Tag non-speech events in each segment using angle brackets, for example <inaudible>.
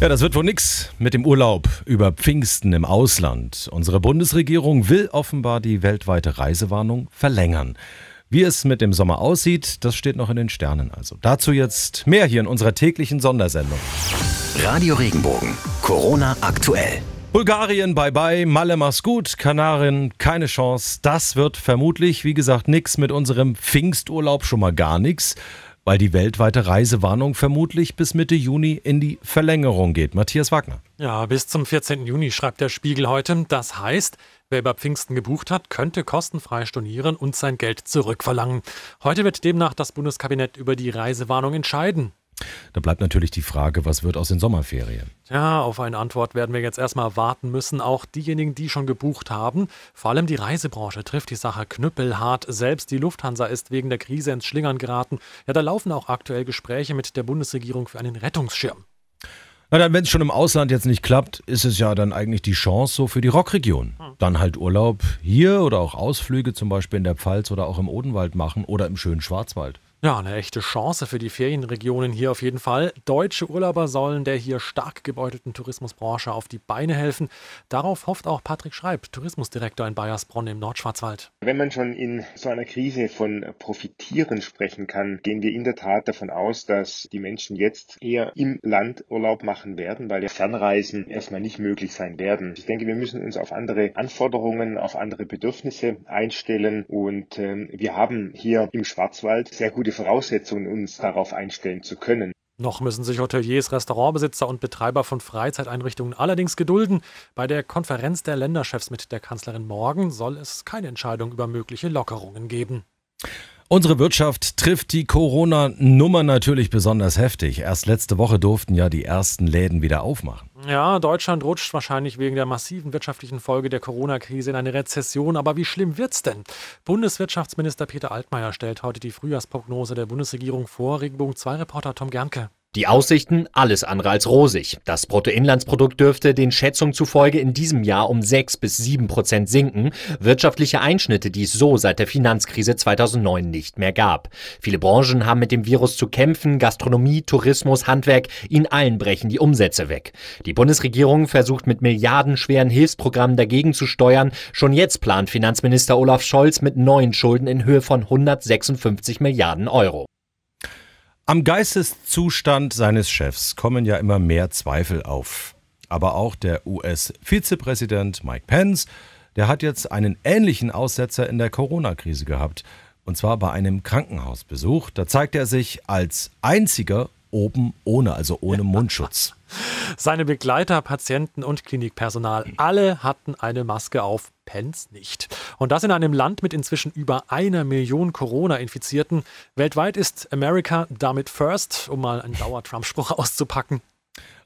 Ja, das wird wohl nix mit dem Urlaub über Pfingsten im Ausland. Unsere Bundesregierung will offenbar die weltweite Reisewarnung verlängern. Wie es mit dem Sommer aussieht, das steht noch in den Sternen. Also dazu jetzt mehr hier in unserer täglichen Sondersendung. Radio Regenbogen, Corona aktuell. Bulgarien, bye bye, Malle, mach's gut, Kanarien, keine Chance. Das wird vermutlich, wie gesagt, nix mit unserem Pfingsturlaub, schon mal gar nichts weil die weltweite Reisewarnung vermutlich bis Mitte Juni in die Verlängerung geht. Matthias Wagner. Ja, bis zum 14. Juni schreibt der Spiegel heute. Das heißt, wer über Pfingsten gebucht hat, könnte kostenfrei stornieren und sein Geld zurückverlangen. Heute wird demnach das Bundeskabinett über die Reisewarnung entscheiden. Da bleibt natürlich die Frage, was wird aus den Sommerferien? Ja, auf eine Antwort werden wir jetzt erstmal warten müssen. Auch diejenigen, die schon gebucht haben. Vor allem die Reisebranche trifft die Sache knüppelhart. Selbst die Lufthansa ist wegen der Krise ins Schlingern geraten. Ja, da laufen auch aktuell Gespräche mit der Bundesregierung für einen Rettungsschirm. Na dann, wenn es schon im Ausland jetzt nicht klappt, ist es ja dann eigentlich die Chance so für die Rockregion. Hm. Dann halt Urlaub hier oder auch Ausflüge zum Beispiel in der Pfalz oder auch im Odenwald machen oder im schönen Schwarzwald. Ja, eine echte Chance für die Ferienregionen hier auf jeden Fall. Deutsche Urlauber sollen der hier stark gebeutelten Tourismusbranche auf die Beine helfen. Darauf hofft auch Patrick Schreib, Tourismusdirektor in Bayersbronn im Nordschwarzwald. Wenn man schon in so einer Krise von Profitieren sprechen kann, gehen wir in der Tat davon aus, dass die Menschen jetzt eher im Land Urlaub machen werden, weil ja Fernreisen erstmal nicht möglich sein werden. Ich denke, wir müssen uns auf andere Anforderungen, auf andere Bedürfnisse einstellen und äh, wir haben hier im Schwarzwald sehr gute gute Voraussetzungen, uns darauf einstellen zu können. Noch müssen sich Hoteliers, Restaurantbesitzer und Betreiber von Freizeiteinrichtungen allerdings gedulden. Bei der Konferenz der Länderchefs mit der Kanzlerin morgen soll es keine Entscheidung über mögliche Lockerungen geben. Unsere Wirtschaft trifft die Corona-Nummer natürlich besonders heftig. Erst letzte Woche durften ja die ersten Läden wieder aufmachen. Ja, Deutschland rutscht wahrscheinlich wegen der massiven wirtschaftlichen Folge der Corona-Krise in eine Rezession. Aber wie schlimm wird's denn? Bundeswirtschaftsminister Peter Altmaier stellt heute die Frühjahrsprognose der Bundesregierung vor. Regenbogen 2 Reporter Tom Gernke. Die Aussichten alles andere als rosig. Das Bruttoinlandsprodukt dürfte den Schätzungen zufolge in diesem Jahr um 6 bis 7 Prozent sinken. Wirtschaftliche Einschnitte, die es so seit der Finanzkrise 2009 nicht mehr gab. Viele Branchen haben mit dem Virus zu kämpfen. Gastronomie, Tourismus, Handwerk, in allen brechen die Umsätze weg. Die Bundesregierung versucht mit milliardenschweren Hilfsprogrammen dagegen zu steuern. Schon jetzt plant Finanzminister Olaf Scholz mit neuen Schulden in Höhe von 156 Milliarden Euro. Am Geisteszustand seines Chefs kommen ja immer mehr Zweifel auf. Aber auch der US-Vizepräsident Mike Pence, der hat jetzt einen ähnlichen Aussetzer in der Corona-Krise gehabt. Und zwar bei einem Krankenhausbesuch. Da zeigt er sich als einziger oben ohne, also ohne Mundschutz. Seine Begleiter, Patienten und Klinikpersonal, alle hatten eine Maske auf, Pence nicht. Und das in einem Land mit inzwischen über einer Million Corona-Infizierten. Weltweit ist America damit first, um mal einen Dauer-Trump-Spruch <laughs> auszupacken.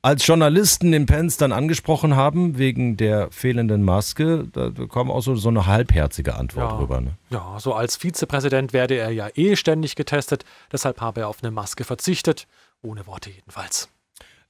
Als Journalisten den Pence dann angesprochen haben, wegen der fehlenden Maske, da kam auch so, so eine halbherzige Antwort ja, drüber. Ne? Ja, so als Vizepräsident werde er ja eh ständig getestet, deshalb habe er auf eine Maske verzichtet. Ohne Worte jedenfalls.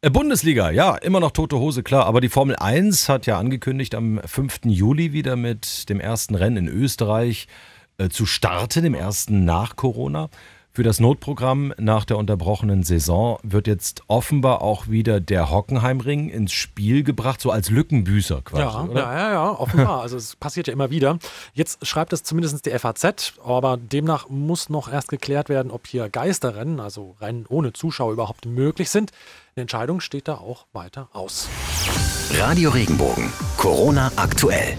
Äh, Bundesliga, ja, immer noch tote Hose, klar. Aber die Formel 1 hat ja angekündigt, am 5. Juli wieder mit dem ersten Rennen in Österreich äh, zu starten, dem ersten nach Corona. Für das Notprogramm nach der unterbrochenen Saison wird jetzt offenbar auch wieder der Hockenheimring ins Spiel gebracht, so als Lückenbüßer quasi. Ja, oder? ja, ja, ja, offenbar. Also es passiert ja immer wieder. Jetzt schreibt es zumindest die FAZ, aber demnach muss noch erst geklärt werden, ob hier Geisterrennen, also Rennen ohne Zuschauer überhaupt möglich sind. Eine Entscheidung steht da auch weiter aus. Radio Regenbogen, Corona aktuell.